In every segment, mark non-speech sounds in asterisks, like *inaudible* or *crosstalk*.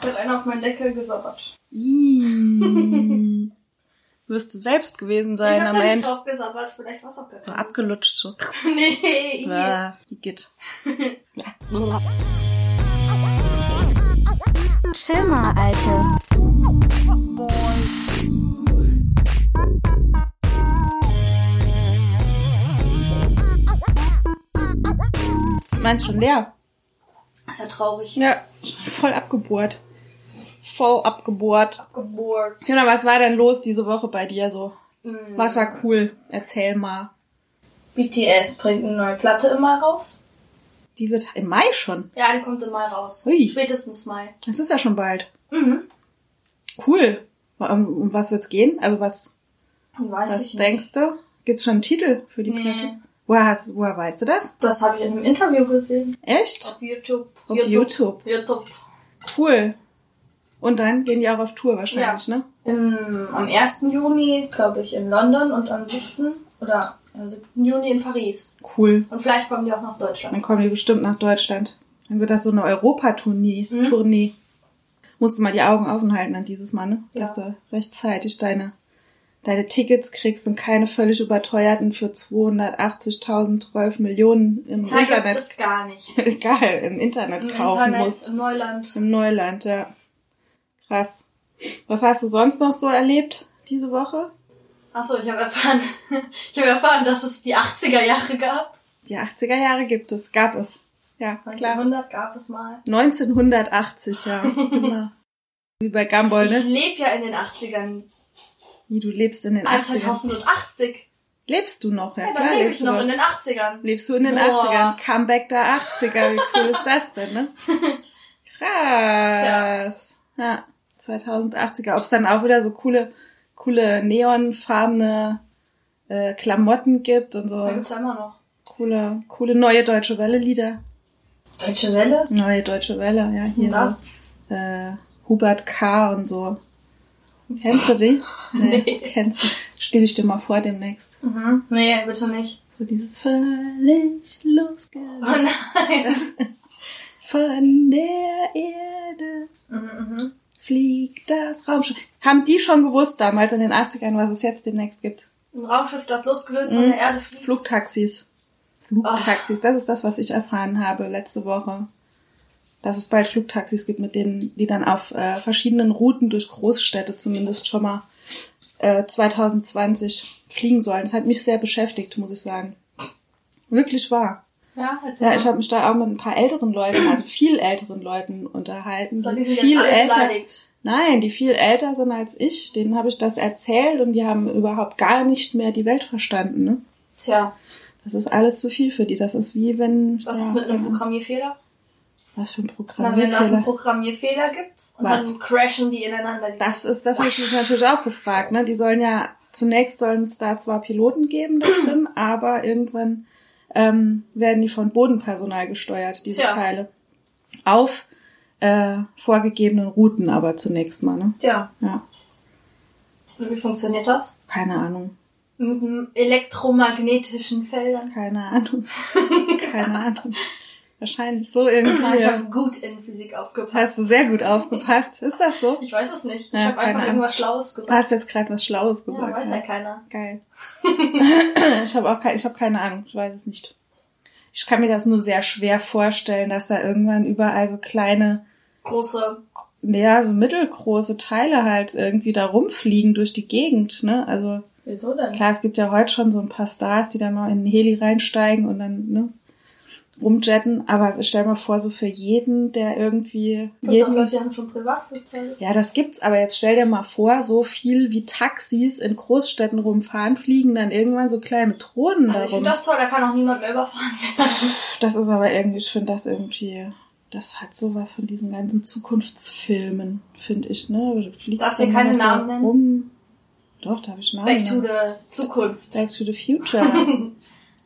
Hat einer auf meinen Deckel gesabbert. Ih. *laughs* Wirst du selbst gewesen sein ich hab am Ende. drauf gesabbert, vielleicht war es auch gar So abgelutscht so. *laughs* Nee. Ja, wie geht. *laughs* Chill mal, Alte. Meinst schon leer? Das ist ja traurig. Ja, voll abgebohrt. Voll abgebohrt. Gebohrt. Genau, was war denn los diese Woche bei dir so? Mm. Was war cool? Erzähl mal. BTS bringt eine neue Platte im Mai raus. Die wird im Mai schon. Ja, die kommt im Mai raus. Hui. Spätestens Mai. Das ist ja schon bald. Mhm. Cool. Um, was wird's gehen? Also was, Weiß was ich nicht. denkst du? Gibt's schon einen Titel für die Nee. Platte? Woher, hast, woher weißt du das? Das habe ich in einem Interview gesehen. Echt? Auf YouTube. Auf YouTube. YouTube. Cool. Und dann gehen die auch auf Tour wahrscheinlich, ne? Im, am 1. Juni, glaube ich, in London und am 7. oder am 7. Juni in Paris. Cool. Und vielleicht kommen die auch nach Deutschland. Dann kommen die bestimmt nach Deutschland. Dann wird das so eine Europatournee. Mhm. Tournee. Musst du mal die Augen offen halten an dieses Mal, ne? Ja. Dass du rechtzeitig deine, deine Tickets kriegst und keine völlig überteuerten für 280.012 Millionen im Zeit Internet. es gar nicht. *laughs* Egal, im Internet Im kaufen Internet, musst. im Neuland. Im Neuland, ja. Krass. Was hast du sonst noch so erlebt diese Woche? Achso, ich habe erfahren, *laughs* ich habe erfahren, dass es die 80er Jahre gab. Die 80er Jahre gibt es, gab es. Ja, klar. 1900 gab es mal. 1980, ja. *laughs* genau. Wie bei Gumball, Ich ne? lebe ja in den 80ern. Wie du lebst in den Ah, 80ern. 2080. Lebst du noch, ja, Ja, klar dann lebe lebst ich du noch noch. in den 80ern. Lebst du in den Boah. 80ern. Comeback der 80er, wie cool ist das denn, ne? *laughs* Krass. Ja, 2080er. Ob es dann auch wieder so coole, coole neonfarbene äh, Klamotten gibt und so Da gibt's immer noch. coole, coole neue Deutsche Welle-Lieder. Deutsche Welle? Neue Deutsche Welle, ja, Was hier das? so. Äh, Hubert K. und so. Kennst du die? *laughs* Nee, Nee. kennst du. Spiele ich dir mal vor demnächst. Mhm. Nee, bitte nicht. So dieses völlig Oh losgelöst nein. *laughs* von der Erde Mhm, mhm. Fliegt das Raumschiff. Haben die schon gewusst damals in den 80ern, was es jetzt demnächst gibt? Ein Raumschiff, das losgelöst Mhm. von der Erde fliegt. Flugtaxis. Flugtaxis, das ist das, was ich erfahren habe letzte Woche. Dass es bald Flugtaxis gibt, mit denen, die dann auf äh, verschiedenen Routen durch Großstädte zumindest schon mal äh, 2020 fliegen sollen. Das hat mich sehr beschäftigt, muss ich sagen. Wirklich wahr. Ja, Ja, ich habe mich da auch mit ein paar älteren Leuten, also viel älteren Leuten unterhalten, So, die die sind viel jetzt alle älter, beleidigt. nein, die viel älter sind als ich. Denen habe ich das erzählt und die haben überhaupt gar nicht mehr die Welt verstanden. Ne? Tja, Das ist alles zu viel für die. Das ist wie wenn was ja, ist mit einem Programmierfehler? was für ein Na, wenn es einen Programmierfehler. Programmierfehler gibt und Was? dann crashen die ineinander. Die Das ist, das habe ich mich natürlich auch gefragt. Ne? Die sollen ja zunächst sollen es da zwar Piloten geben da drin, aber irgendwann ähm, werden die von Bodenpersonal gesteuert, diese Tja. Teile. Auf äh, vorgegebenen Routen aber zunächst mal, ne? Tja, Ja, und wie funktioniert das? keine Ahnung. Mit dem elektromagnetischen Feldern. Keine Ahnung. *laughs* keine Ahnung. Wahrscheinlich so irgendwie. Ich ja. habe gut in Physik aufgepasst. Hast du sehr gut *laughs* aufgepasst. Ist das so? Ich weiß es nicht. Ich Ja, habe keine einfach Ahnung. irgendwas Schlaues Du gesagt. hast jetzt gerade was Schlaues Ja, gesagt. weiß ja keiner. Geil. *laughs* ich habe auch kein, ich habe keine Ahnung, ich weiß es nicht. Ich kann mir das nur sehr schwer vorstellen, dass da irgendwann überall so kleine, Große. ja, so mittelgroße Teile halt irgendwie da rumfliegen durch die Gegend, ne? Also Wieso denn? klar, es gibt ja heute schon so ein paar Stars, die dann mal in den Heli reinsteigen und dann, ne, rumjetten, aber stell mal vor, so für jeden, der irgendwie Und jeden Leute, haben schon Privatflugzeuge. ja, das gibt's, aber jetzt stell dir mal vor, so viel wie Taxis in Großstädten rumfahren, fliegen dann irgendwann so kleine Drohnen Also ich darum. finde das toll, da kann auch niemand mehr überfahren werden. *laughs* Das ist aber irgendwie, ich finde das irgendwie, das hat sowas von diesen ganzen Zukunftsfilmen, finde ich, ne? Du fliegst Darfst du dann keine Namen nennen? Rum. Doch, da habe ich Namen. Back to the Zukunft. Back to the Future. *laughs*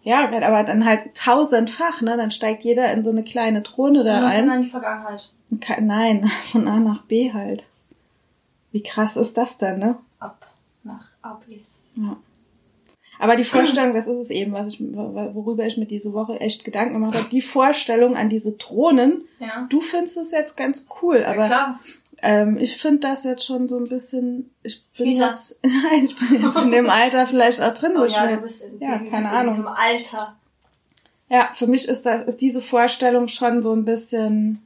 ja, aber dann halt tausendfach, ne? Dann steigt jeder in so eine kleine Drohne da Und dann ein. in die Vergangenheit. Kann- Nein, *laughs* von A nach B halt. Wie krass ist das denn, ne? Ab nach AB. Ja. Aber die Vorstellung, das ist es eben, was ich, worüber ich mir diese Woche echt Gedanken gemacht habe. Die Vorstellung an diese Drohnen. Ja. Du findest es jetzt ganz cool, Ja, aber klar. Ähm, ich finde das jetzt schon so ein bisschen. Ich bin Fieser. jetzt, *laughs* nein, ich bin jetzt in dem Alter vielleicht auch drin, wo Oh ich ja, du bist in, ja, in, keine in Ahnung. diesem Alter. Ja, für mich ist das, ist diese Vorstellung schon so ein bisschen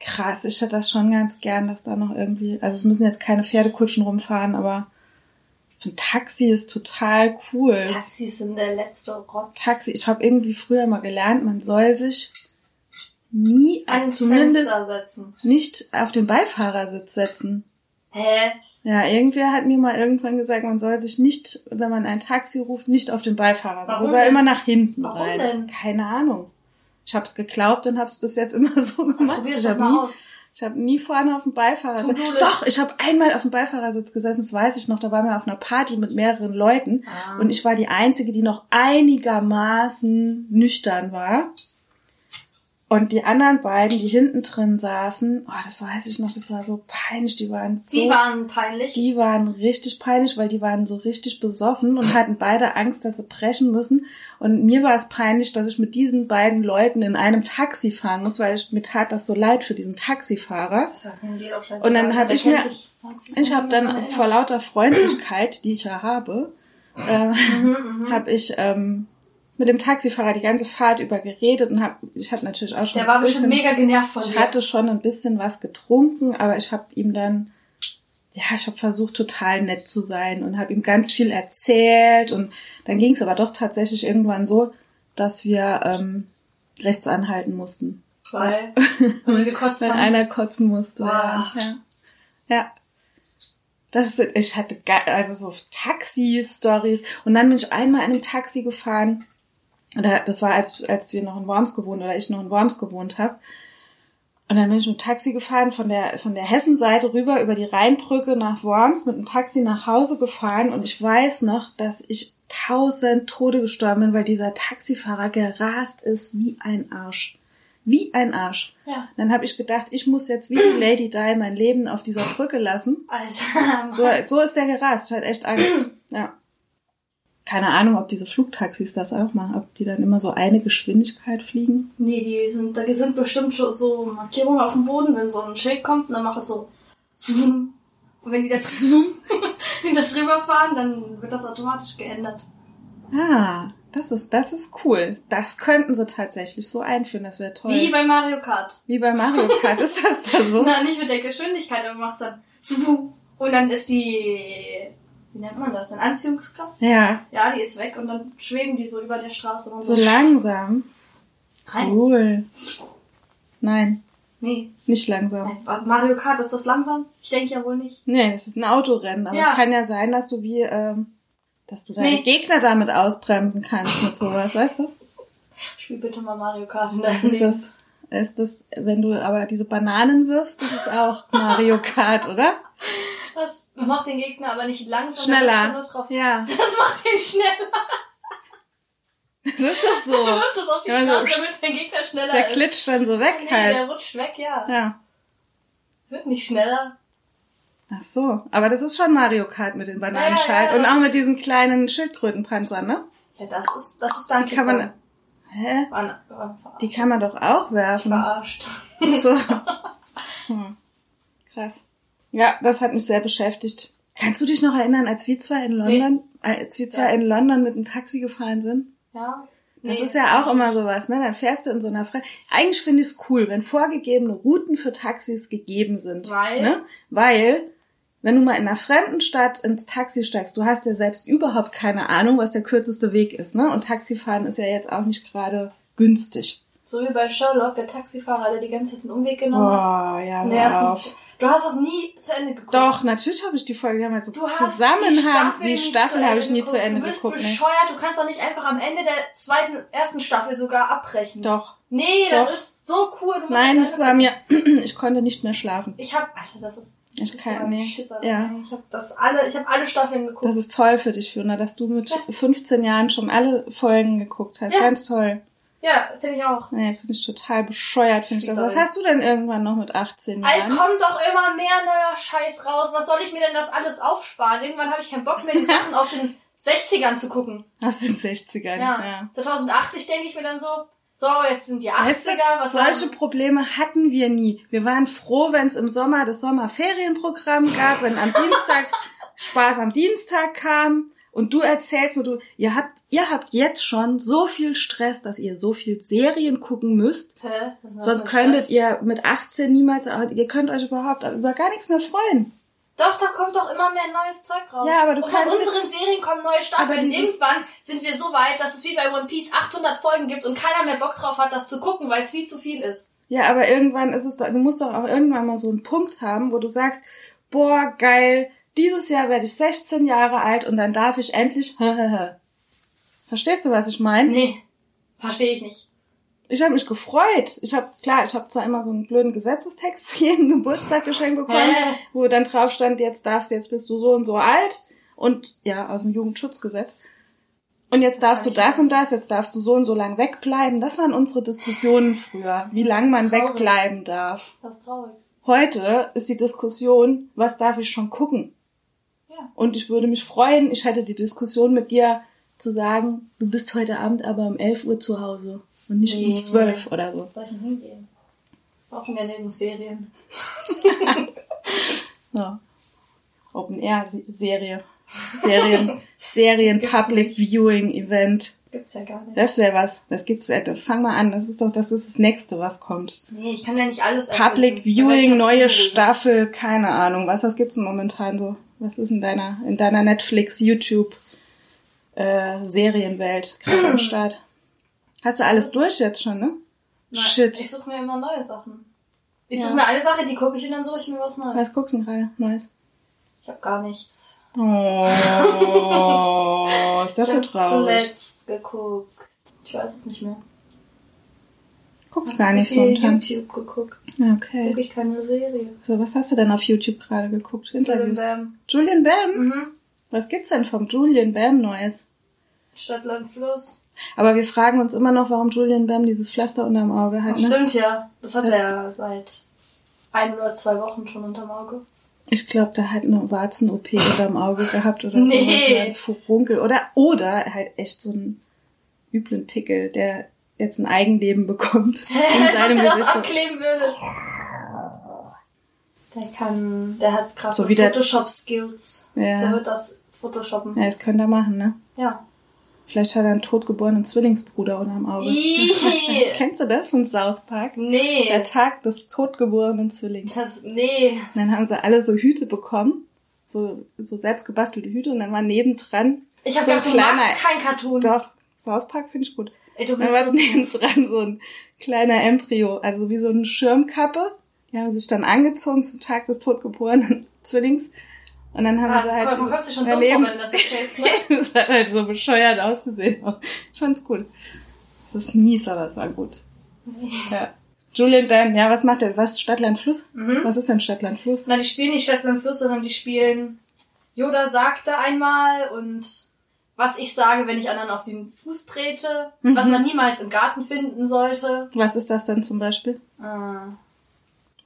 krass. Ich hätte das schon ganz gern, dass da noch irgendwie, also es müssen jetzt keine Pferdekutschen rumfahren, aber ein Taxi ist total cool. Taxis sind der letzte Rotz. Taxi, ich habe irgendwie früher mal gelernt, man soll sich nie, Ans zumindest Fenster setzen. nicht auf den Beifahrersitz setzen. Hä? Ja, irgendwer hat mir mal irgendwann gesagt, man soll sich nicht, wenn man ein Taxi ruft, nicht auf den Beifahrersitz. Warum Man soll denn? immer nach hinten Warum rein. denn? Keine Ahnung. Ich habe es geglaubt und habe es bis jetzt immer *laughs* so gemacht. Probier's Ich mal nie, aus. ich habe nie vorne auf dem Beifahrersitz. Doch, ich habe einmal auf dem Beifahrersitz gesessen, das weiß ich noch. Da waren wir auf einer Party mit mehreren Leuten Ah. und ich war die einzige, die noch einigermaßen nüchtern war. Und die anderen beiden, die hinten drin saßen, oh, das weiß ich noch, das war so peinlich, die waren so Die waren peinlich. die waren richtig peinlich, weil die waren so richtig besoffen und hatten beide Angst, dass sie brechen müssen. Und mir war es peinlich, dass ich mit diesen beiden Leuten in einem Taxi fahren muss, weil ich, mir tat das so leid für diesen Taxifahrer. Das scheißegal. Und dann hab der ich mir- Ich habe dann vor lauter Freundlichkeit, die ich ja habe, äh, Mhm, habe ich ähm, mit dem Taxifahrer die ganze Fahrt über geredet und habe, ich hatte natürlich auch schon Der war ein bestimmt bisschen, mega genervt von ich dir. hatte schon ein bisschen was getrunken, aber ich habe ihm dann, ja, ich habe versucht, total nett zu sein und habe ihm ganz viel erzählt. Und dann ging es aber doch tatsächlich irgendwann so, dass wir ähm, rechts anhalten mussten. Weil, gekotzt Wenn haben. *laughs* einer kotzen musste. Boah. Ja. ja. ja. Das ist, ich hatte also so Taxi-Stories. Und dann bin ich einmal in einem Taxi gefahren. Da- Das war, als, als wir noch in Worms gewohnt oder ich noch in Worms gewohnt habe. Und dann bin ich mit dem Taxi gefahren, von der, von der Hessenseite rüber über die Rheinbrücke nach Worms, mit dem Taxi nach Hause gefahren. Und ich weiß noch, dass ich tausend Tode gestorben bin, weil dieser Taxifahrer gerast ist wie ein Arsch. Wie ein Arsch. Ja. Dann habe ich gedacht, ich muss jetzt wie die Lady Di mein Leben auf dieser Brücke lassen. Alter. So, so ist der gerast. Ich hatte echt Angst. Ja. Keine Ahnung, ob diese Flugtaxis das auch machen, ob die dann immer so eine Geschwindigkeit fliegen. Nee, die sind, da sind bestimmt schon so Markierungen auf dem Boden, wenn so ein Schild kommt und dann macht es so zoom. Und wenn die da *laughs* *laughs* hinter drüber fahren, dann wird das automatisch geändert. Ah, das ist, das ist cool. Das könnten sie tatsächlich so einführen, das wäre toll. Wie bei Mario Kart. Wie bei Mario Kart ist das da so? *laughs* Na, nicht mit der Geschwindigkeit, aber machst dann. Und dann ist die, wie nennt man das denn, Anziehungskraft? Ja, Ja, die ist weg und dann schweben die so über der Straße rum. so langsam. Rein. Cool. Nein, Nee. nicht langsam. Nein, Mario Kart, ist das langsam? Ich denke ja wohl nicht. Nee, das ist ein Autorennen, aber Ja. es kann ja sein, dass du wie, ähm, dass du deine Nee. Gegner damit ausbremsen kannst mit sowas, weißt du? Spiel bitte mal Mario Kart in Das ist das, ist das, wenn du aber diese Bananen wirfst, das ist auch Mario Kart, oder? Das macht den Gegner aber nicht langsam. der Schneller. nur drauf. Ja, *laughs* Das macht den schneller. das ist doch *laughs* Du so. wirfst das auf die Ja, so Straße, damit dein Gegner schneller Der ist. klitscht dann so weg Nee, halt. der rutscht weg, ja. Ja. Wird nicht schneller. Ach so, aber das ist schon Mario Kart mit den Bananenschalen Ja, ja, und auch mit diesen kleinen Schildkrötenpanzern, ne? Ja, das ist, das ist dann Die kann man, hä? War, war. Die kann man doch auch werfen. verarscht. So. *laughs* Hm. Krass. Ja, das hat mich sehr beschäftigt. Kannst du dich noch erinnern, als wir zwei in London, als wir zwei Ja. in London mit dem Taxi gefahren sind? Ja. Das Nee, ist ja auch immer sowas, ne? Dann fährst du in so einer Fre Eigentlich finde ich es cool, wenn vorgegebene Routen für Taxis gegeben sind. Weil? Ne? Weil, wenn du mal in einer fremden Stadt ins Taxi steigst, du hast ja selbst überhaupt keine Ahnung, was der kürzeste Weg ist, ne? Und Taxifahren ist ja jetzt auch nicht gerade günstig. So wie bei Sherlock, der Taxifahrer, der die ganze Zeit den Umweg genommen hat. Boah, ja, der auf. Du hast das nie zu Ende geguckt. Doch, natürlich habe ich die Folge, haben wir so Du hast Zusammenhang. die Die Staffel, habe ich nie zu Ende Du bist geguckt, ne? bescheuert, du kannst doch nicht einfach am Ende der zweiten, ersten Staffel sogar abbrechen. Doch. Nee, das Doch. ist so cool. Du musst Nein, das es war mir, *clears throat* ich konnte nicht mehr schlafen. Ich hab, Alter, das ist, Ich kann- nee. Schisser. Ja. Ich hab das alle, ich habe alle Staffeln geguckt. Das ist toll für dich, Fiona, dass du mit 15 Jahren schon alle Folgen geguckt hast. Ja. Ganz toll. Ja, finde ich auch. Nee, finde ich total bescheuert, finde ich das. Was hast du denn irgendwann noch mit 18 Ah, Es Jahren? kommt doch immer mehr neuer Scheiß raus. Was soll ich mir denn das alles aufsparen? Irgendwann habe ich keinen Bock mehr, die *laughs* Sachen aus den 60ern zu gucken. Aus den 60ern. Ja. ja. 2080 denke ich mir dann so, so, jetzt sind die 80er, Weißt du, solche haben- Probleme hatten wir nie. Wir waren froh, wenn es im Sommer das Sommerferienprogramm gab, wenn am Dienstag *laughs* Spaß am Dienstag kam und du erzählst mir, du, ihr habt, ihr habt jetzt schon so viel Stress, dass ihr so viel Serien gucken müsst. Hä? Sonst könntet Stress? ihr mit 18 niemals, ihr könnt euch überhaupt über gar nichts mehr freuen. Doch, da kommt doch immer mehr neues Zeug raus. Ja, aber du Und von kannst- unseren Serien kommen neue Aber Staffeln. Irgendwann sind wir so weit, dass es wie bei One Piece 800 Folgen gibt und keiner mehr Bock drauf hat, das zu gucken, weil es viel zu viel ist. Ja, aber irgendwann ist es doch, du musst doch auch irgendwann mal so einen Punkt haben, wo du sagst, boah, geil, dieses Jahr werde ich 16 Jahre alt und dann darf ich endlich, *laughs* Verstehst du, was ich meine? Nee, verstehe ich nicht. Ich habe mich gefreut. Ich habe klar, ich habe zwar immer so einen blöden Gesetzestext zu jedem *laughs* Geburtstag geschenkt bekommen, Hä? wo dann drauf stand, jetzt darfst du, jetzt bist du so und so alt und ja, aus dem Jugendschutzgesetz. Und jetzt darfst du das und das, jetzt darfst du so und so lang wegbleiben. Das waren unsere Diskussionen früher, wie lang man traurig. wegbleiben darf. Das ist traurig. Heute ist die Diskussion, was darf ich schon gucken? Ja. Und ich würde mich freuen, ich hätte die Diskussion mit dir zu sagen, du bist heute Abend aber um 11 Uhr zu Hause und nicht Nee. um 12 oder so. Soll ich denn hingehen? Brauchen wir neben Serien. *laughs* Ja. Open Air Se- Serie. Serien, *laughs* Serien Public nicht. Viewing Event. Gibt's ja gar nicht. Das wäre was. Das gibt's. äh, Fang mal an. Das ist doch, das ist das nächste, was kommt. Nee, ich kann ja nicht alles Public ich Viewing, neue. Staffel, keine Ahnung. Was, was gibt's denn momentan so? Was ist in deiner, in deiner Netflix, YouTube, äh, Serienwelt gerade am *clears throat* Start? Hast du alles durch jetzt schon, ne? Nein, Shit. Ich suche mir immer neue Sachen. Ich Ja. suche mir eine Sache, die gucke ich und dann suche ich mir was Neues. Was guckst du gerade? Neues. Ich habe gar nichts. Oh, ist das ich so hab traurig. zuletzt geguckt. Ich weiß es nicht mehr. Guckst gar so nichts viel momentan. YouTube geguckt. Okay. Gucke ich keine Serie. So, was hast du denn auf YouTube gerade geguckt? Interviews. Bam. Julian Bam? Mhm. Was gibt's denn vom Julian Bam Neues? Stadt, Land, Fluss. Aber wir fragen uns immer noch, warum Julian Bam dieses Pflaster unterm Auge hat, ne? Stimmt ja. Das hat Das- er seit ein oder zwei Wochen schon unterm Auge. Ich glaube, der hat eine Warzen-OP unterm Auge gehabt oder Nee. so. Ein Furunkel. Oder, oder halt echt so einen üblen Pickel, der jetzt ein Eigenleben bekommt. *laughs* In seinem Gesicht. abkleben würde. Der kann, der hat krasse So Photoshop-Skills. Ja. Der wird das Photoshoppen. Ja, das könnte er machen, ne? Ja. Vielleicht hat er einen totgeborenen Zwillingsbruder unterm Auge. *laughs* Kennst du das von South Park? Nee. Der Tag des totgeborenen Zwillings. Das, nee. Und dann haben sie alle so Hüte bekommen, so, so selbst gebastelte Hüte und dann war nebendran Ich hab so gedacht, du kleiner, magst kein Cartoon. doch, South Park finde ich gut. Ey, du bist war *laughs* so nebendran so ein kleiner Embryo, also wie so eine Schirmkappe. Die haben sich dann angezogen zum Tag des totgeborenen *laughs* Zwillings. Und dann haben Ah, sie halt man kommt sich schon dumm daneben- vor, wenn du das erzählst, *laughs* ne? das hat halt so bescheuert ausgesehen. Ich fand's cool. Es ist mies, aber es war gut. Ja. Julian Bam, ja, was macht er? Was? Stadtland Fluss? Mhm. Was ist denn Stadtland Fluss? Na, die spielen nicht Stadt und Fluss, sondern die spielen Yoda sagte einmal und was ich sage, wenn ich anderen auf den Fuß trete, Mhm. was man niemals im Garten finden sollte. Was ist das denn zum Beispiel? Äh,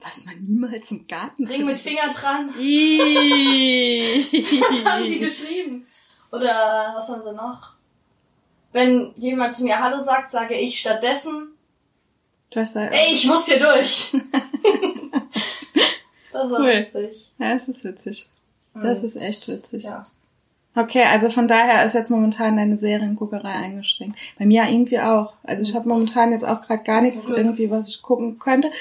Was man niemals im Garten Ring mit Finger dran. *laughs* findet. haben die geschrieben. Oder was haben sie noch? Wenn jemand zu mir Hallo sagt, sage ich stattdessen, Was da? ey, ich muss hier durch. *laughs* das war Cool. witzig. Ja, es ist witzig. Das Und, ist echt witzig. Ja. Okay, also von daher ist jetzt momentan deine Serienguckerei eingeschränkt. Bei mir irgendwie auch. Also ich habe momentan jetzt auch gerade gar nichts irgendwie, was ich gucken könnte.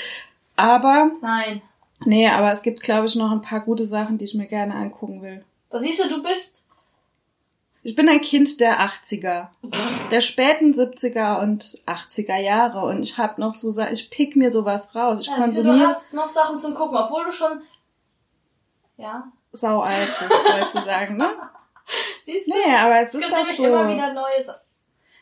Aber, Nein. nee, aber es gibt, glaube ich, noch ein paar gute Sachen, die ich mir gerne angucken will. Da siehst du, du bist Ich bin ein Kind der 80er, der späten 70er und 80er Jahre und ich habe noch so, ich pick mir sowas raus. Ich Ja, siehst du, du konsumiere hast noch Sachen zum Gucken, obwohl du schon. Ja. sau alt bist, wolltest du sagen, ne? *laughs* Siehst du? Nee, aber es es ist gibt doch so. immer wieder Neues.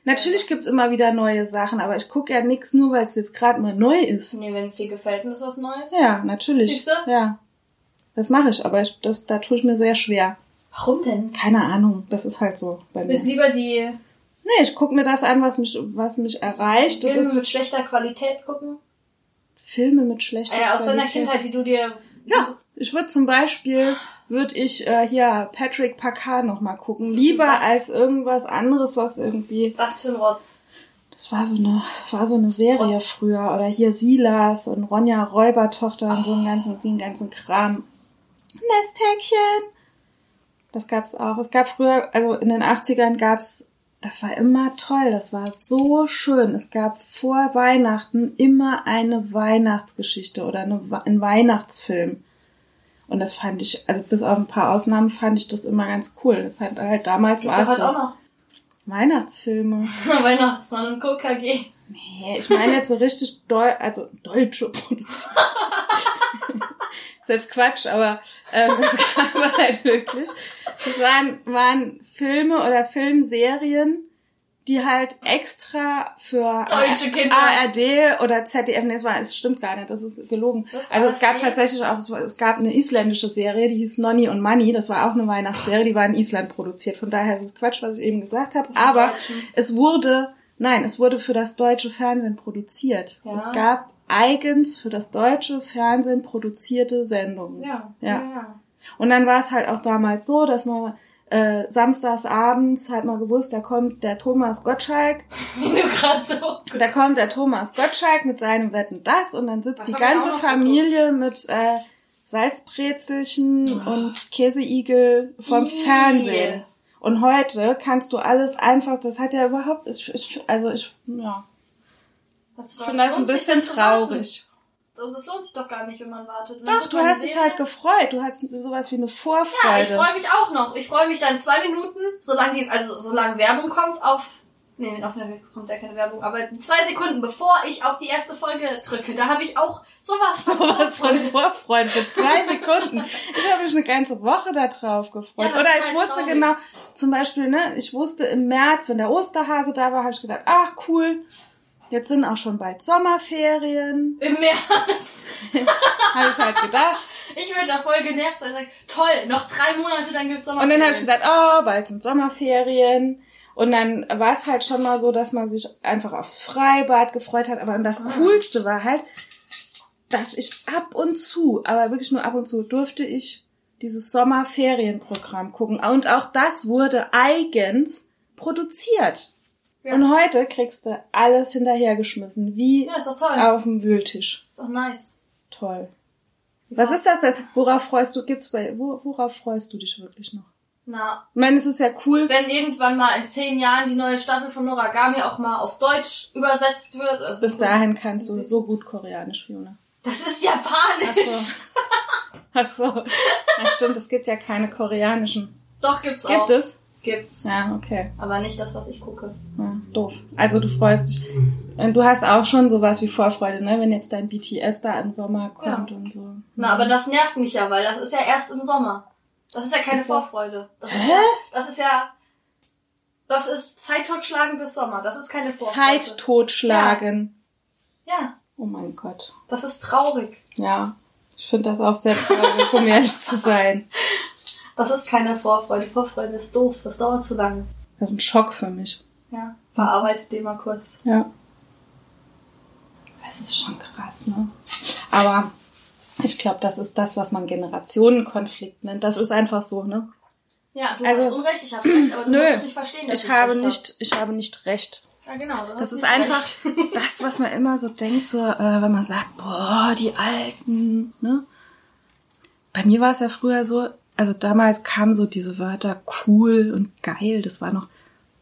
Natürlich gibt's immer wieder neue Sachen, aber ich gucke ja nix nur, weil es jetzt gerade mal neu ist. Nee, wenn es dir gefällt, dann ist was Neues. Ja, natürlich. Siehste? Ja. Das mache ich, aber ich, das, da tue ich mir sehr schwer. Warum denn? Keine Ahnung, das ist halt so bei Du mir. bist lieber die Nee, ich gucke mir das an, was mich, was mich erreicht. Filme ist mit schlechter Qualität gucken. Filme mit schlechter Äh, aus deiner Qualität. Kindheit, die du dir. Ja, ich würde zum Beispiel würde ich äh, hier Patrick Packard noch mal gucken. Lieber das? als irgendwas anderes, was irgendwie. Was für ein Rotz. Das war so eine, war so eine Serie Rotz. früher. Oder hier Silas und Ronja Räubertochter und so einen ganzen, den ganzen Kram. Nesthäkchen. Das gab's auch. Es gab früher, also in den 80ern gab's, das war immer toll, das war so schön. Es gab vor Weihnachten immer eine Weihnachtsgeschichte oder eine, ein Weihnachtsfilm. Und das fand ich, also bis auf ein paar Ausnahmen fand ich das immer ganz cool. Das hat halt damals war Das es so. auch noch. Weihnachtsfilme. *laughs* Weihnachtsmann und KG. Nee, ich meine jetzt so richtig deu also deutsche Produktion. *laughs* ist jetzt Quatsch, aber ähm, es gab *laughs* halt wirklich. Es waren, waren Filme oder Filmserien, die halt extra für Deutsche Kinder. ARD oder ZDF, nee, es war, es stimmt gar nicht, das ist gelogen. Was Also es gab tatsächlich auch, es, gab eine isländische Serie, die hieß Nonny und Money, das war auch eine Weihnachtsserie, die war in Island produziert, von daher ist es Quatsch, was ich eben gesagt habe, aber es wurde, nein, es wurde für das deutsche Fernsehen produziert. Ja. Es gab eigens für das deutsche Fernsehen produzierte Sendungen. Ja. Ja. ja. Und dann war es halt auch damals so, dass man äh, samstags abends halt mal gewusst, da kommt der Thomas Gottschalk, *laughs* Wie du gerade so. da kommt der Thomas Gottschalk mit seinem Wetten das und dann sitzt Was die ganze Familie mit äh, Salzbrezelchen und Käseigel vom Ih. Fernsehen. Und heute kannst du alles einfach, das hat ja überhaupt, ich, ich, also ich, ja, Was, ich finde das ein bisschen traurig. Und das lohnt sich doch gar nicht, wenn man wartet. Doch, du hast dich halt gefreut. Du hattest sowas wie eine Ja, ich Vorfreude. freue mich auch noch. Ich freue mich dann zwei Minuten, solange die, also solange Werbung kommt auf. Nee, auf Netflix kommt ja keine Werbung, aber zwei Sekunden bevor ich auf die erste Folge drücke, da habe ich auch sowas von *laughs* sowas von Vorfreude. Vorfreude für zwei *laughs* Sekunden. Ich habe mich eine ganze Woche da drauf gefreut. Ja, Oder ich halt wusste traurig. genau, zum Beispiel, ne, ich wusste im März, wenn der Osterhase da war, habe ich gedacht, ach cool, jetzt sind auch schon bald Sommerferien. Im März. *laughs* Habe ich halt gedacht. Ich würde da voll genervt sein. Sag, toll, noch drei Monate, dann gibt's Sommer. Und dann habe ich gedacht, oh, bald sind Sommerferien. Und dann war es halt schon mal so, dass man sich einfach aufs Freibad gefreut hat. Aber das Coolste war halt, dass ich ab und zu, aber wirklich nur ab und zu, durfte ich dieses Sommerferienprogramm gucken. Und auch das wurde eigens produziert. Ja. Und heute kriegst du alles hinterhergeschmissen, wie Ja, auf dem Wühltisch. Ist doch nice. Toll. Was ist das denn? Worauf freust du, gibt's bei, wo, worauf freust du dich wirklich noch? Na, Ich meine, es ist ja cool, wenn irgendwann mal in zehn Jahren die neue Staffel von Noragami auch mal auf Deutsch übersetzt wird. Also Bis dahin kannst du so gut Koreanisch, Fiona. Das ist Japanisch. Ach so. *laughs* Ach so. Ja, stimmt, es gibt ja keine koreanischen. Doch, gibt's auch. Gibt es? Gibt's. Ja, okay. Aber nicht das, was ich gucke. Ja, doof. Also du freust dich. Und Du hast auch schon sowas wie Vorfreude, ne? Wenn jetzt dein BTS da im Sommer kommt Ja. und so. Na, aber das nervt mich ja, weil das ist ja erst im Sommer. Das ist ja keine Ist. Vorfreude. Das ist, Hä? ja, das ist ja. Das ist Zeit totschlagen bis Sommer. Das ist keine Vorfreude. Zeit totschlagen. Ja, Oh mein Gott. das ist traurig. Ja. Ich finde das auch sehr traurig, um ehrlich zu sein. *laughs* Das ist keine Vorfreude. Vorfreude ist doof. Das dauert zu lange. Das ist ein Schock für mich. Ja. Verarbeitet den mal kurz. Ja. Es ist schon krass, ne? Aber ich glaube, das ist das, was man Generationenkonflikt nennt. Das ist einfach so, ne? Ja, du Also- hast Unrecht, ich habe recht, aber du Nö, musst es nicht verstehen. dass ich habe recht nicht, ich habe nicht recht. Ja, genau. Das ist einfach recht. *laughs* das, was man immer so denkt, so, äh, wenn man sagt, boah, die Alten, ne? Bei mir war es ja früher so, also damals kamen so diese Wörter cool und geil, das war noch,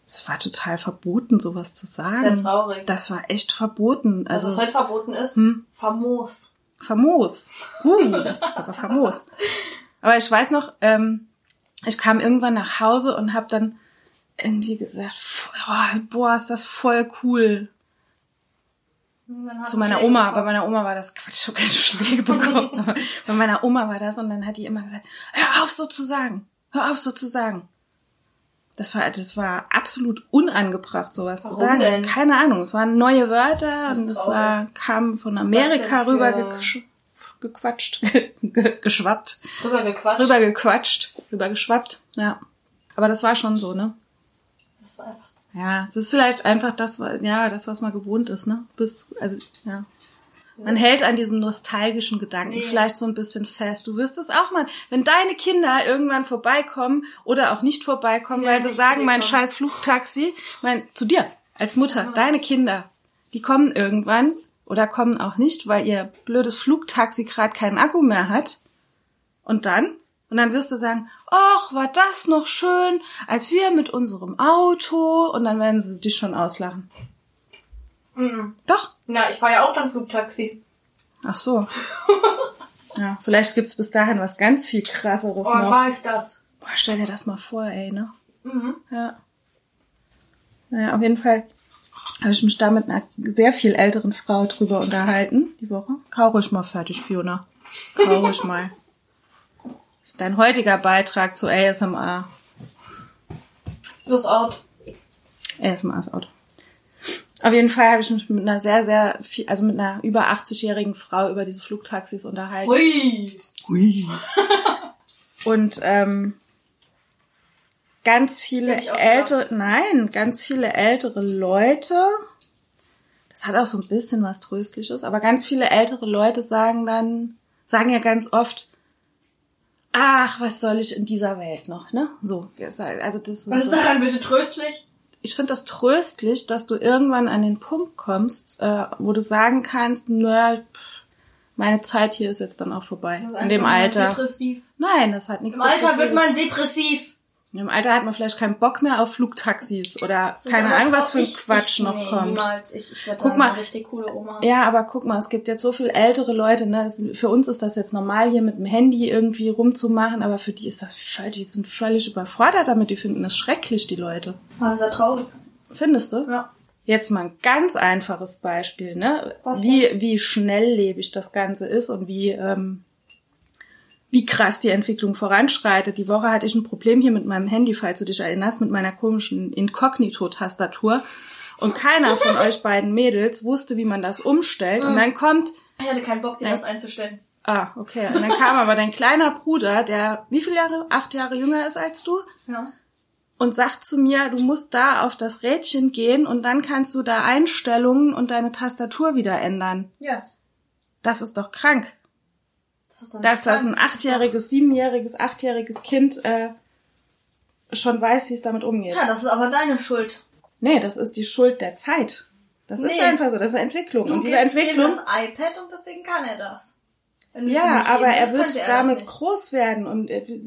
das war total verboten, sowas zu sagen. ist sehr traurig. Das war echt verboten. Also, Also was heute verboten ist, Hm? famos. famos. Uh, das ist aber famos. Aber ich weiß noch, ähm, ich kam irgendwann nach Hause und habe dann irgendwie gesagt, oh, boah, ist das voll cool. Zu meiner Oma, bei bekommen. meiner Oma war das, Quatsch, ich habe keine Schläge bekommen. *laughs* bei meiner Oma war das und dann hat die immer gesagt, hör auf so zu sagen, hör auf so zu sagen. Das war, das war absolut unangebracht, sowas zu Warum sagen. denn? Keine Ahnung. Es waren neue Wörter Das und es war, kam von Amerika rüber gequatscht, *laughs* ge- geschwappt, Drüber gequatscht. rüber gequatscht, rüber geschwappt, ja. Aber das war schon so, ne? Das ist einfach. Ja, es ist vielleicht einfach das, ja, das, was man gewohnt ist, ne? Bis, also, ja. Man hält an diesen nostalgischen Gedanken Nee. vielleicht so ein bisschen fest. Du wirst es auch mal, wenn deine Kinder irgendwann vorbeikommen oder auch nicht vorbeikommen, Ja, weil sie sagen, mein scheiß Flugtaxi, mein, zu dir als Mutter, deine Kinder, die kommen irgendwann oder kommen auch nicht, weil ihr blödes Flugtaxi gerade keinen Akku mehr hat. Und dann? Und dann wirst du sagen, ach, war das noch schön, als wir mit unserem Auto. Und dann werden sie dich schon auslachen. Mhm. Doch. Na, ich fahre ja auch dann Flugtaxi. Ach so. *laughs* ja, vielleicht gibt's bis dahin was ganz viel krasseres Oh, noch. war ich das? Boah, stell dir das mal vor, ey, ne? Mhm. Ja. Naja, auf jeden Fall habe ich mich da mit einer sehr viel älteren Frau drüber unterhalten, die Woche. Kau ruhig mal fertig, Fiona. Kau ruhig mal. *laughs* Das ist dein heutiger Beitrag zu ASMR. Das Ort. ASMR ist out. Auf jeden Fall habe ich mich mit einer sehr, sehr, viel, also mit einer über 80-jährigen Frau über diese Flugtaxis unterhalten. Hui. Hui. *laughs* Und ähm, ganz viele ältere, nein, ganz viele ältere Leute, das hat auch so ein bisschen was Tröstliches, aber ganz viele ältere Leute sagen dann, sagen ja ganz oft, ach, was soll ich in dieser Welt noch, ne? So, also das Was so. ist daran bitte tröstlich? Ich finde das tröstlich, dass du irgendwann an den Punkt kommst, äh, wo du sagen kannst, nö, pff, meine Zeit hier ist jetzt dann auch vorbei. Das ist In dem Alter. Depressiv. Nein, das hat nichts Im Alter wird man depressiv. Im Alter hat man vielleicht keinen Bock mehr auf Flugtaxis oder keine aber Ahnung, was für ein Quatsch ich, noch nee, kommt. Niemals. Ich, ich werde Guck mal. eine richtig coole Oma. Ja, aber guck mal, es gibt jetzt so viel ältere Leute, ne? Für uns ist das jetzt normal, hier mit dem Handy irgendwie rumzumachen, aber für die ist das voll, die sind völlig überfordert damit, die finden das schrecklich, die Leute. Das ja traurig. Findest du? Ja. Jetzt mal ein ganz einfaches Beispiel, ne? Was wie, wie schnelllebig das Ganze ist und wie, ähm, wie krass die Entwicklung voranschreitet. Die Woche hatte ich ein Problem hier mit meinem Handy, falls du dich erinnerst, mit meiner komischen Inkognito-Tastatur. Und keiner von *laughs* euch beiden Mädels wusste, wie man das umstellt. Und dann kommt, Ich hatte keinen Bock, dir das einzustellen. ah, okay. Und dann kam aber dein kleiner Bruder, der wie viele Jahre, acht Jahre jünger ist als du, Ja. und sagt zu mir, du musst da auf das Rädchen gehen und dann kannst du da Einstellungen und deine Tastatur wieder ändern. Ja. Das ist doch krank. Das ist doch Dass das ein achtjähriges, siebenjähriges, achtjähriges Kind äh, schon weiß, wie es damit umgeht. Ja, das ist aber deine Schuld. Nee, das ist die Schuld der Zeit. Das ist Nee. einfach so, das ist eine Entwicklung. Du und diese Entwicklung. ihm das iPad und deswegen kann er das. Ja, aber er wird er damit groß werden und äh,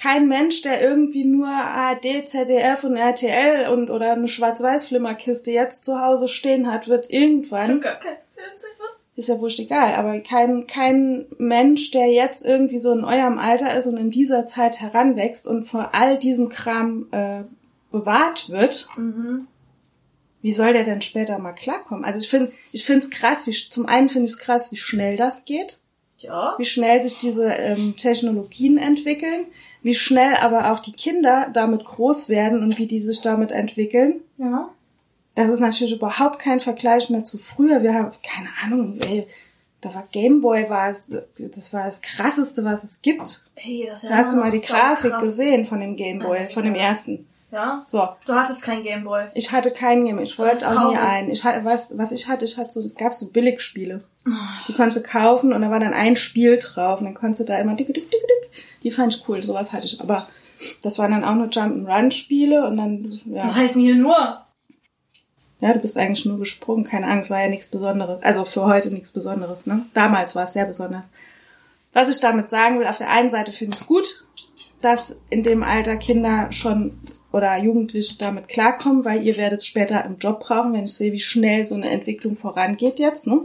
kein Mensch, der irgendwie nur ARD, ZDF und RTL und oder eine Schwarz-Weiß-Flimmerkiste jetzt zu Hause stehen hat, wird irgendwann Gar kein Fernseher. Ist ja wurscht egal, aber kein, kein Mensch, der jetzt irgendwie so in eurem Alter ist und in dieser Zeit heranwächst und vor all diesem Kram äh, bewahrt wird, Mhm. wie soll der denn später mal klarkommen? Also ich finde, ich finde es krass, wie zum einen finde ich es krass, wie schnell das geht, Ja. wie schnell sich diese ähm, Technologien entwickeln, wie schnell aber auch die Kinder damit groß werden und wie die sich damit entwickeln. Ja. Das ist natürlich überhaupt kein Vergleich mehr zu früher. Wir haben, keine Ahnung, ey, da war Gameboy, war es, das war das krasseste, was es gibt. Hey, das ist ja Da hast du mal die Grafik saukrass. gesehen von dem Gameboy, Ja, von dem ja- ersten. Ja. So. Du hattest kein Gameboy. Ich hatte keinen Gameboy, ich wollte auch nie einen. Ich hatte, was, was ich hatte, ich hatte so, es gab so Billigspiele. Die konntest du kaufen und da war dann ein Spiel drauf und dann konntest du da immer dick, dick, dick, dick. Die fand ich cool, sowas hatte ich. Aber das waren dann auch nur Jump'n'Run-Spiele und dann, ja. Was heißt denn hier nur? Ja, du bist eigentlich nur gesprungen, keine Angst, war ja nichts Besonderes. Also für heute nichts Besonderes, ne? Damals war es sehr besonders. Was ich damit sagen will, auf der einen Seite finde ich es gut, dass in dem Alter Kinder schon oder Jugendliche damit klarkommen, weil ihr werdet es später im Job brauchen, wenn ich sehe, wie schnell so eine Entwicklung vorangeht jetzt, ne?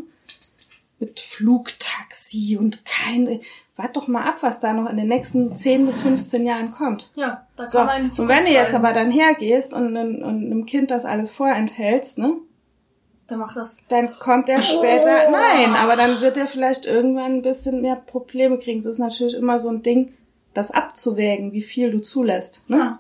Mit Flugtaxi und keine. Wart doch mal ab, was da noch in den nächsten 10 bis 15 Jahren kommt. Ja, da So, kann man in die und Zukunft wenn du jetzt aber dann hergehst und, und, und einem Kind das alles vorenthältst, ne? Dann macht das. Dann kommt er später, nein, aber dann wird er vielleicht irgendwann ein bisschen mehr Probleme kriegen. Es ist natürlich immer so ein Ding, das abzuwägen, wie viel du zulässt. Ne? Ja.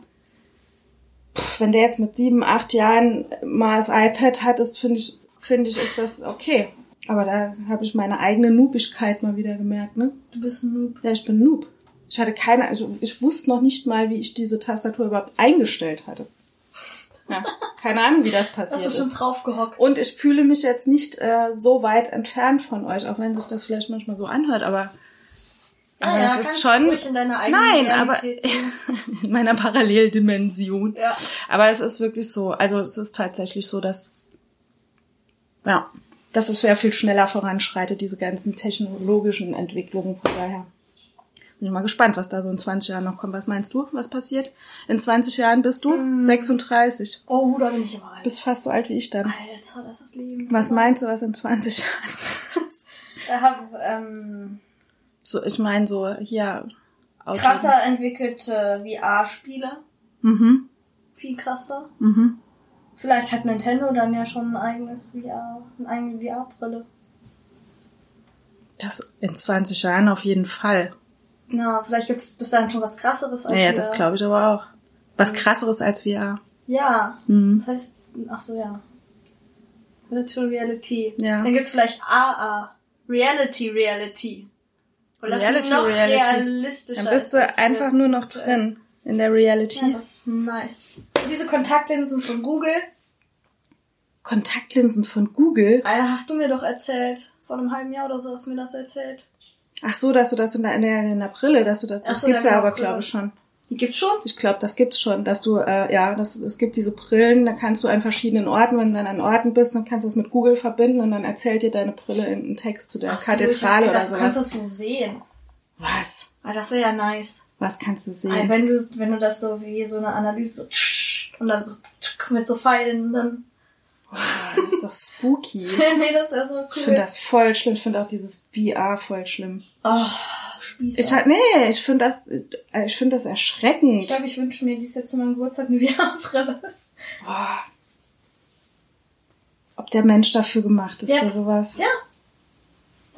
Wenn der jetzt mit sieben, acht Jahren mal das iPad hat, ist, finde ich, finde ich, ist das okay. Aber da habe ich meine eigene Noobigkeit mal wieder gemerkt, ne? Du bist ein Noob. Ja, ich bin Noob. Ich hatte keine, also ich wusste noch nicht mal, wie ich diese Tastatur überhaupt eingestellt hatte. Ja, keine Ahnung, wie das Hast passiert du schon ist. draufgehockt. Und ich fühle mich jetzt nicht äh, so weit entfernt von euch, auch wenn sich das vielleicht manchmal so anhört, aber, aber ja, es ist schon nein, aber Realität leben. *laughs* in meiner Paralleldimension. Ja. Aber es ist wirklich so, also es ist tatsächlich so, dass ja, dass es sehr viel schneller voranschreitet, diese ganzen technologischen Entwicklungen. Von daher bin ich mal gespannt, was da so in 20 Jahren noch kommt. Was meinst du, was passiert? In 20 Jahren bist du Mm. 36. Oh, da bin ich immer alt. Bist fast so alt wie ich dann. Alter, das ist Leben. Was meinst du, was in 20 Jahren? *laughs* Da hab, ähm, So, ich meine so hier Auto. krasser entwickelte VR-Spiele. Mhm. Viel krasser. Mhm. Vielleicht hat Nintendo dann ja schon ein eigenes VR, eine eigene VR-Brille. Das in 20 Jahren auf jeden Fall. Na, vielleicht gibt's bis dahin schon was krasseres als Naja, VR. das glaube ich aber auch. Was krasseres als VR. Ja. Mhm. Das heißt, ach so, ja. Virtual Reality. Ja. Dann gibt's vielleicht AA. Reality Reality. Und das Reality, ist noch Reality. realistischer. Dann bist du einfach nur noch drin in der Reality. Ja, das ist nice. Und diese Kontaktlinsen von Google, Kontaktlinsen von Google. Alter, hast du mir doch erzählt. Vor einem halben Jahr oder so hast du mir das erzählt. Ach so, dass du das in der, in der, in der Brille, dass du das, das so, gibt's ja, genau, aber Brille. glaube ich schon. Die gibt's schon? Ich glaube, das gibt's schon, dass du, äh, ja, das, es gibt diese Brillen, da kannst du an verschiedenen Orten, wenn du dann an Orten bist, dann kannst du das mit Google verbinden und dann erzählt dir deine Brille irgendeinen Text zu der Ach so, ich Kathedrale gedacht, oder Du kannst das so sehen. Was? Ah, das wäre ja nice. Was kannst du sehen? wenn du, wenn du das so wie so eine Analyse so und dann so mit so Pfeilen, dann. Oh, das ist doch spooky. *laughs* nee, das wäre so cool. Ich finde das voll schlimm. Ich finde auch dieses VR voll schlimm. Oh, Spießer. Ich halt, nee, ich finde das, äh, ich finde das Ich erschreckend. glaube, ich wünsche mir dies jetzt zu meinem Geburtstag eine *laughs* VR-Brille. Boah. Ob der Mensch dafür gemacht ist Ja. für sowas. Ja.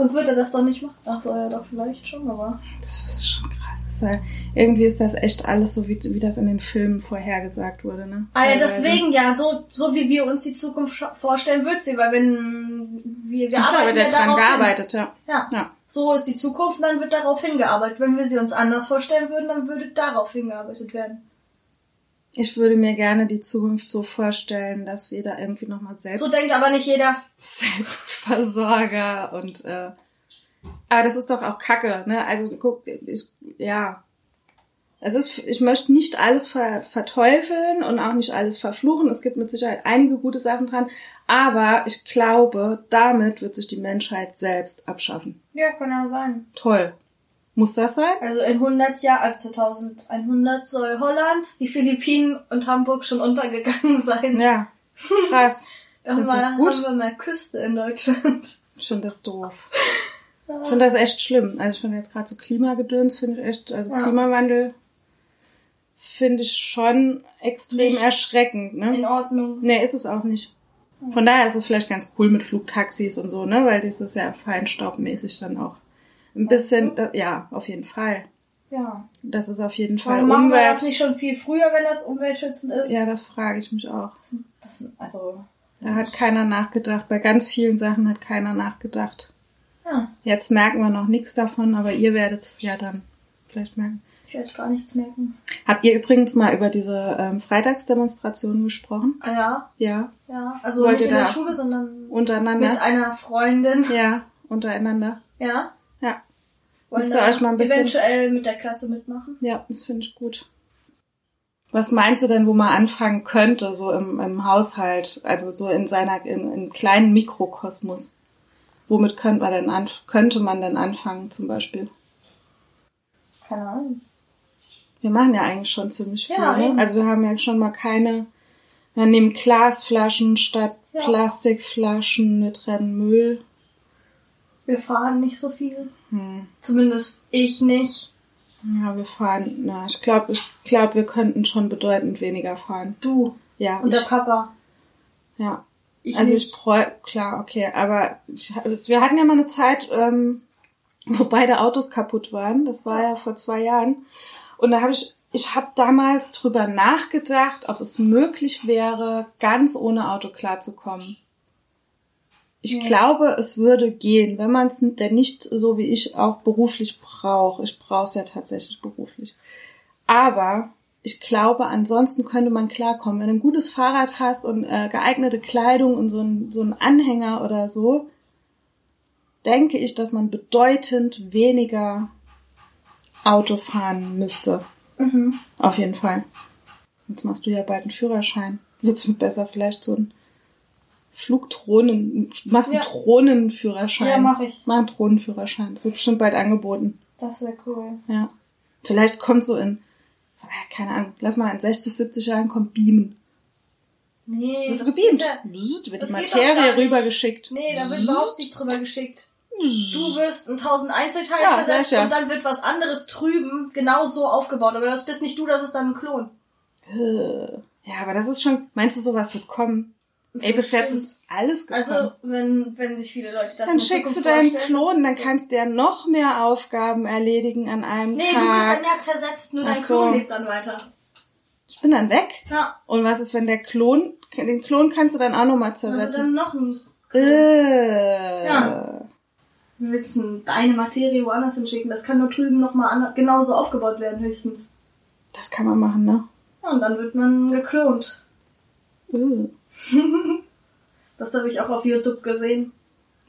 Sonst würde er das doch nicht machen. Ach so, ja, doch vielleicht schon, aber. Das ist schon krass. Ist ja, irgendwie ist das echt alles so, wie, wie das in den Filmen vorhergesagt wurde, ne? Ah ja, Teilweise. deswegen ja, so, so wie wir uns die Zukunft vorstellen, wird sie, weil wenn wir, wir Ja, klar, arbeiten wird ja darauf gearbeitet, ja. Ja. Ja. So ist die Zukunft, und dann wird darauf hingearbeitet. Wenn wir sie uns anders vorstellen würden, dann würde darauf hingearbeitet werden. Ich würde mir gerne die Zukunft so vorstellen, dass jeder irgendwie nochmal selbst, So denkt aber nicht jeder. Selbstversorger und äh, aber das ist doch auch Kacke, ne? Also guck, ich, ja. Es ist, ich möchte nicht alles ver, verteufeln und auch nicht alles verfluchen. Es gibt mit Sicherheit einige gute Sachen dran, aber ich glaube, damit wird sich die Menschheit selbst abschaffen. Ja, kann ja sein. Toll. Muss das sein? Also in 100 Jahren, also 2100 soll Holland, die Philippinen und Hamburg schon untergegangen *laughs* sein. Ja. Krass. *laughs* Da haben wir, mal Küste in Deutschland. Ich finde das doof. *laughs* Ich finde das echt schlimm. Also ich finde jetzt gerade so Klimagedöns, finde ich echt, also Ja. Klimawandel finde ich schon extrem Nicht erschreckend, In ne? Ordnung. Nee, ist es auch nicht. Von daher ist es vielleicht ganz cool mit Flugtaxis und so, ne? Weil das ist ja feinstaubmäßig dann auch ein bisschen, da, ja, auf jeden Fall. Ja. Das ist auf jeden Fall Warum machen wir Umwelt. das nicht schon viel früher, wenn das umweltschützend ist? ja, das frage ich mich auch. Das, also, Da hat keiner nachgedacht. Bei ganz vielen Sachen hat keiner nachgedacht. ja, Jetzt merken wir noch nichts davon, aber ihr werdet es ja dann vielleicht merken. ich werde gar nichts merken. Habt ihr übrigens mal über diese ähm, Freitagsdemonstrationen gesprochen? Ah ja, Ja, ja. Also Wollt nicht in der Schule, sondern untereinander. mit einer Freundin. Ja, untereinander. Ja. Ja, Müsst ihr euch mal ein bisschen- eventuell mit der Klasse mitmachen. ja, das finde ich gut. Was meinst du denn, wo man anfangen könnte, so im, im Haushalt, also so in seiner, in, in kleinen Mikrokosmos? Womit könnte man denn anf könnte man denn anfangen, zum Beispiel? Keine Ahnung. Wir machen ja eigentlich schon ziemlich viel, Ja, ne? Also wir haben ja schon mal keine, wir nehmen Glasflaschen statt Ja. Plastikflaschen, wir trennen Müll. Wir fahren nicht so viel. Hm. Zumindest ich nicht. Ja, wir fahren, na, ich glaube, ich glaube, wir könnten schon bedeutend weniger fahren. Du Ja, und der ich, Papa. ja. Ich also nicht. ich bräu, klar, okay, aber ich, also wir hatten ja mal eine Zeit, ähm, wo beide Autos kaputt waren. Das war ja vor zwei Jahren. Und da habe ich, ich habe damals drüber nachgedacht, ob es möglich wäre, ganz ohne Auto klarzukommen. Ich Ja. glaube, es würde gehen, wenn man es denn nicht so wie ich auch beruflich braucht. Ich brauche es ja tatsächlich beruflich. Aber ich glaube, ansonsten könnte man klarkommen. Wenn du ein gutes Fahrrad hast und äh, geeignete Kleidung und so ein, so ein Anhänger oder so, denke ich, dass man bedeutend weniger Auto fahren müsste. Mhm. Auf jeden Fall. Jetzt machst du ja bald einen Führerschein. Wird's mir besser vielleicht so ein Flugdrohnen, machst einen Ja. Drohnenführerschein. Ja, mach ich. Mach einen Drohnenführerschein. Das wird bestimmt bald angeboten. Das wäre cool. Ja. Vielleicht kommt so in, äh, keine Ahnung, lass mal in 60, 70 Jahren kommt Beamen. Nee, Das ist gebeamt. ja- Bzzzt, Wird das die Materie rübergeschickt. Nee, da wird überhaupt nicht drüber geschickt. Du wirst in tausend Einzelteile Ja, zersetzt sicher. und dann wird was anderes drüben genau so aufgebaut. Aber das bist nicht du, das ist dann ein Klon. Äh, Ja, aber das ist schon, meinst du, sowas wird kommen? Ey, bis jetzt ist alles gekommen. Also, wenn, wenn sich viele Leute das dann schickst du deinen Klon, dann kannst du ja noch mehr Aufgaben erledigen an einem Nee, du bist dann Tag. ja zersetzt, nur Ach dein so. Klon lebt dann weiter. Ich bin dann weg. Ja, Und was ist, wenn der Klon, den Klon kannst du dann auch nochmal also zersetzen? dann noch ein... äh, Ja. Du willst ein- deine Materie woanders hinschicken. Das kann nur drüben nochmal genauso aufgebaut werden, höchstens. Das kann man machen, ne? Ja, und dann wird man geklont. Äh, *laughs* Das habe ich auch auf YouTube gesehen.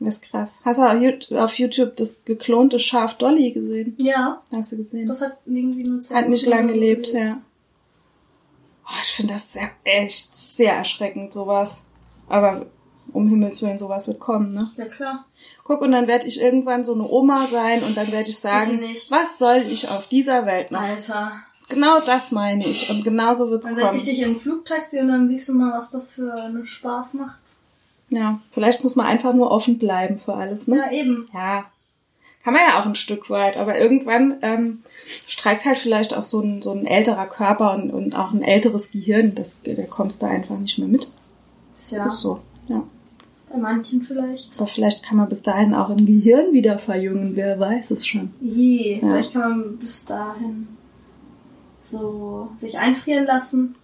das ist krass. Hast du auf Yout- auf YouTube das geklonte Schaf Dolly gesehen? Ja, Hast du gesehen? das hat irgendwie nur zwei Hat nicht Wochen lang oder so gelebt, ja. Oh, ich finde das sehr, echt sehr erschreckend, sowas. Aber um Himmels Willen, sowas wird kommen, ne? Ja, klar. Guck, und dann werde ich irgendwann so eine Oma sein und dann werde ich sagen, was soll ich auf dieser Welt noch? Alter. Genau das meine ich. Und genauso wird's Dann setze ich kommen. dich in ein Flugtaxi und dann siehst du mal, was das für einen Spaß macht. Ja, vielleicht muss man einfach nur offen bleiben für alles, ne? Ja, eben. Ja. Kann man ja auch ein Stück weit, aber irgendwann ähm, streikt halt vielleicht auch so ein, so ein älterer Körper und, und auch ein älteres Gehirn. Das, da kommst du einfach nicht mehr mit. Ist ja Ist so. Ja. bei manchen vielleicht. Aber vielleicht kann man bis dahin auch ein Gehirn wieder verjüngen, wer weiß es schon. Je, Ja. vielleicht kann man bis dahin so sich einfrieren lassen.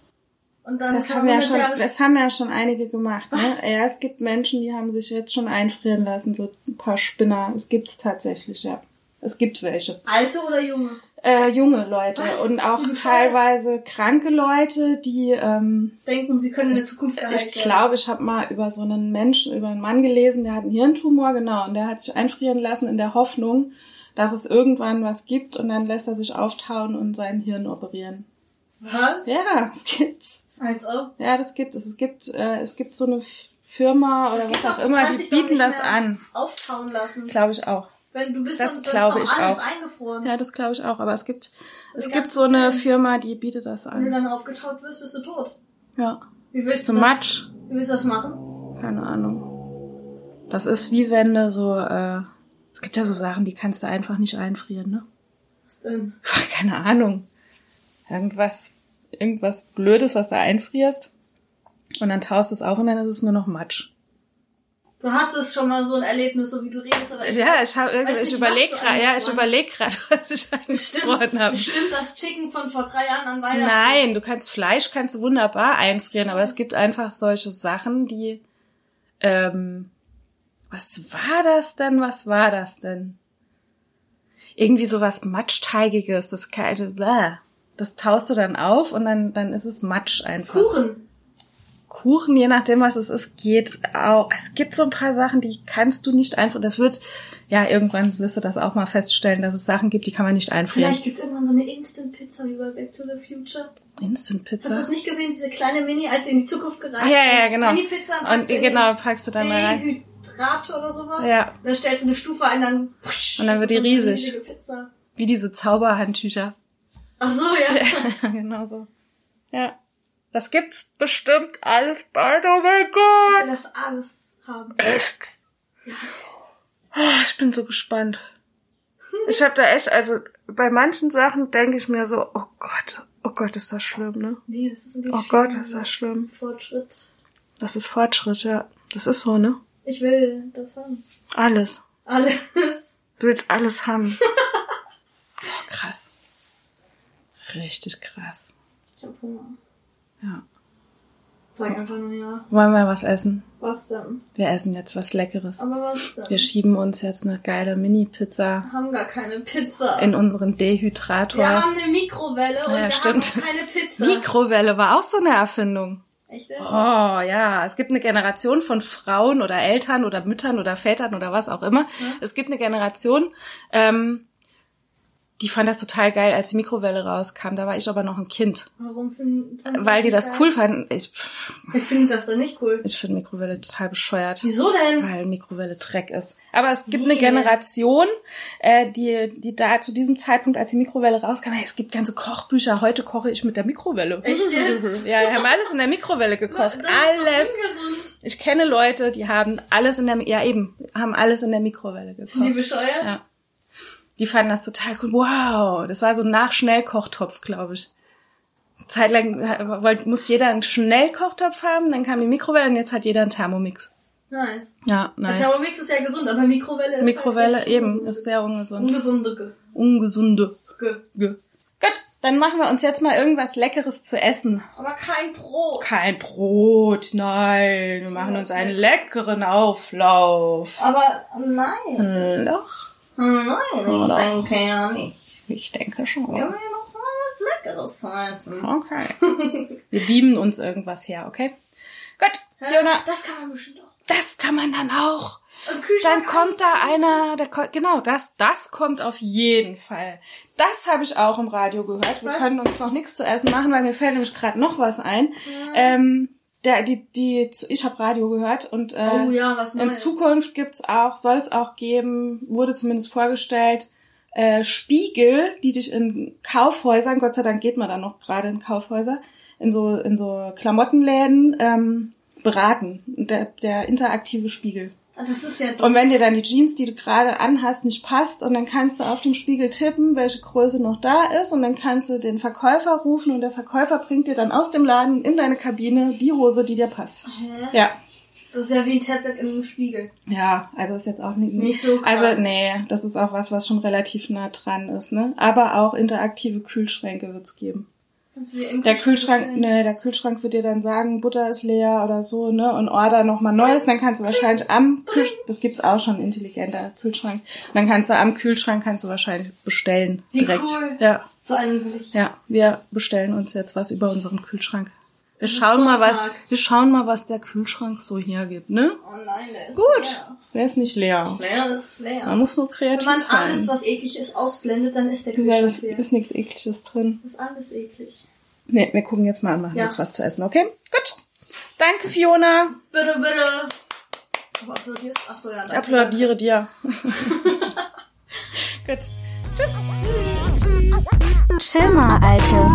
Und dann Das haben, ja 100 schon, Jahre das haben ja schon einige gemacht. Ne? Ja, es gibt Menschen, die haben sich jetzt schon einfrieren lassen, so ein paar Spinner. Es gibt's tatsächlich, ja. Es gibt welche. Alte oder junge? Äh, junge Leute Was? und auch teilweise kranke Leute, die ähm, Denken, sie können in der Zukunft geheilt Ich glaube, ich habe mal über so einen Menschen, über einen Mann gelesen, der hat einen Hirntumor, genau, und der hat sich einfrieren lassen in der Hoffnung, dass es irgendwann was gibt und dann lässt er sich auftauen und sein Hirn operieren. Was? Ja, es gibt's. Als ob. Ja, das gibt es. Es gibt, äh, es gibt so eine Firma oder was auch du immer, die bieten das an. Auftauen lassen. Glaube ich auch. Wenn du bist Das das glaube ich alles auch. eingefroren. Ja, das glaube ich auch. Aber es gibt, Die es gibt so eine Zeit. Firma, die bietet das Wenn du an. dann aufgetaut wirst, bist du tot. Ja. Wie willst So du das? Matsch. Wie willst du das machen? Keine Ahnung. Das ist wie wenn du so, äh, es gibt ja so Sachen, die kannst du einfach nicht einfrieren, ne? Was denn? *laughs* Keine Ahnung. Irgendwas, irgendwas Blödes, was du einfrierst. Und dann taust es auf und dann ist es nur noch Matsch. Du hattest schon mal so ein Erlebnis, so wie du redest, aber ich Ja, ich habe weiß irgendwie, ich überlege du gerade, ja, ich überlege gerade, *laughs* was ich eingefroren habe. Bestimmt das Chicken von vor drei Jahren an Weihnachten. Nein, du kannst Fleisch kannst du wunderbar einfrieren, aber es gibt einfach solche Sachen, die ähm, was war das denn? Was war das denn? Irgendwie sowas Matschteigiges, das kalte, bäh. das taust du dann auf und dann dann ist es Matsch einfach. Kuchen. Kuchen, je nachdem was es ist, geht auch. Es gibt so ein paar Sachen, die kannst du nicht einfrieren. Das wird, ja, irgendwann wirst du das auch mal feststellen, dass es Sachen gibt, die kann man nicht einfrieren. Vielleicht gibt's irgendwann so eine Instant-Pizza wie bei Back to the Future. Instant Hast du das nicht gesehen, diese kleine Mini, als sie in die Zukunft gereist Ah, ja, ja, genau. Mini-Pizza Und genau, packst du dann da rein. Dehydrate oder sowas. Ja. Dann stellst du eine Stufe ein, dann Und dann wird die riesig. Wie diese Zauberhandtücher. Ach so, ja. *laughs* genau so. Ja. Das gibt's bestimmt alles bald. Oh mein Ich Gott. will das alles haben. Echt? Oh, ich bin so gespannt. Ich habe da echt, also bei manchen Sachen denke ich mir so, oh Gott, oh Gott, ist das schlimm, ne? Nee, das ist nicht Oh Gott, ist das schlimm. Das ist Fortschritt. Das ist Fortschritt, ja. Das ist so, ne? Ich will das haben. Alles. Alles. Du willst alles haben. *laughs* oh, krass. Richtig krass. Ich hab Hunger. Ja. Sag einfach nur ja. Wollen wir was essen? Was denn? Wir essen jetzt was Leckeres. Aber was denn? Wir schieben uns jetzt eine geile Mini-Pizza Wir haben gar keine Pizza. in unseren Dehydrator. wir haben eine Mikrowelle und Ja, wir stimmt. haben keine Pizza. Mikrowelle war auch so eine Erfindung. Echt? Oh ja, es gibt eine Generation von Frauen oder Eltern oder Müttern oder Vätern oder was auch immer. Es gibt eine Generation, ähm, die fand das total geil, als die Mikrowelle rauskam. Da war ich aber noch ein Kind, Warum finden weil die das geil? cool fanden. Ich, Ich finde das dann nicht cool. ich finde Mikrowelle total bescheuert. Wieso denn? Weil Mikrowelle Dreck ist. Aber es gibt Wie? eine Generation, äh, die, die da zu diesem Zeitpunkt, als die Mikrowelle rauskam, hey, es gibt ganze Kochbücher, heute koche ich mit der Mikrowelle. Echt jetzt? *laughs* Ja, wir haben alles in der Mikrowelle gekocht. Doch Alles. Ich kenne Leute, die haben alles in der, ja eben, haben alles in der Mikrowelle Sind die gekocht. bescheuert? Ja. Die fanden das total cool. Wow, das war so ein Nachschnellkochtopf, glaube ich. Zeitlang äh, wollte, musste jeder einen Schnellkochtopf haben, dann kam die Mikrowelle und jetzt hat jeder einen Thermomix. Nice. Ja, Der nice. Thermomix ist ja gesund, aber Mikrowelle ist Mikrowelle halt eben, ungesund. ist sehr ungesund. Ungesunde. Ungesunde. Ge- Ge. Gut, dann machen wir uns jetzt mal irgendwas Leckeres zu essen. Aber kein Brot. Kein Brot, nein. Wir machen uns einen leckeren Auflauf. Aber nein. Doch, Nein, ich Oder? denke ja nicht. ich denke schon. Wir haben ja noch mal was Leckeres zu essen. Okay. *laughs* Wir beamen uns irgendwas her, okay? Gut, Fiona, Das kann man bestimmt auch. das kann man dann auch. Dann kommt da einer, der, genau, das, das kommt auf jeden Fall. Das habe ich auch im Radio gehört. Wir Was? können uns noch nichts zu essen machen, weil mir fällt nämlich gerade noch was ein. Ähm, der, die, die, ich habe Radio gehört und äh, Oh ja, was in Neues. Zukunft gibt's auch, soll es auch geben, wurde zumindest vorgestellt, äh, Spiegel, die dich in Kaufhäusern, Gott sei Dank geht man da noch gerade in Kaufhäuser, in so in so Klamottenläden ähm, beraten. Der, der interaktive Spiegel. Das ist ja Und wenn dir dann die Jeans, die du gerade anhast, nicht passt, und dann kannst du auf dem Spiegel tippen, welche Größe noch da ist, und dann kannst du den Verkäufer rufen und der Verkäufer bringt dir dann aus dem Laden in deine Kabine die Hose, die dir passt. Ja. Das ist ja wie ein Tablet in einem Spiegel. Ja, also ist jetzt auch nicht, Nicht so krass. Also nee, das ist auch was, was schon relativ nah dran ist, ne? Aber auch interaktive Kühlschränke wird's geben. Der Kühlschrank, ne, der Kühlschrank wird dir dann sagen, Butter ist leer oder so, ne? Und order nochmal Neues. Dann kannst du wahrscheinlich am Kühlschrank, das gibt's auch schon, intelligenter Kühlschrank. Und dann kannst du am Kühlschrank, kannst du wahrscheinlich bestellen. Wie direkt. cool. Ja, So einen will ich. ja. Wir bestellen uns jetzt was über unseren Kühlschrank. Wir schauen mal, was, wir schauen mal, was der Kühlschrank so hergibt, ne? Oh nein, der ist Gut. leer. Der ist nicht leer. Leer ist leer. Man muss Wenn kreativ man sein. alles, was eklig ist, ausblendet, dann ist der Ja, Kühlschrank das leer. ist nichts Ekliges drin. Das ist alles eklig. Nee, wir gucken jetzt mal und machen Ja. jetzt was zu essen, okay? Gut. Danke, Fiona. Bitte, bitte. Aber applaudierst? Achso, ja. Ich danke. applaudiere dir. *laughs* Gut. Tschüss. Chill mal, Alte.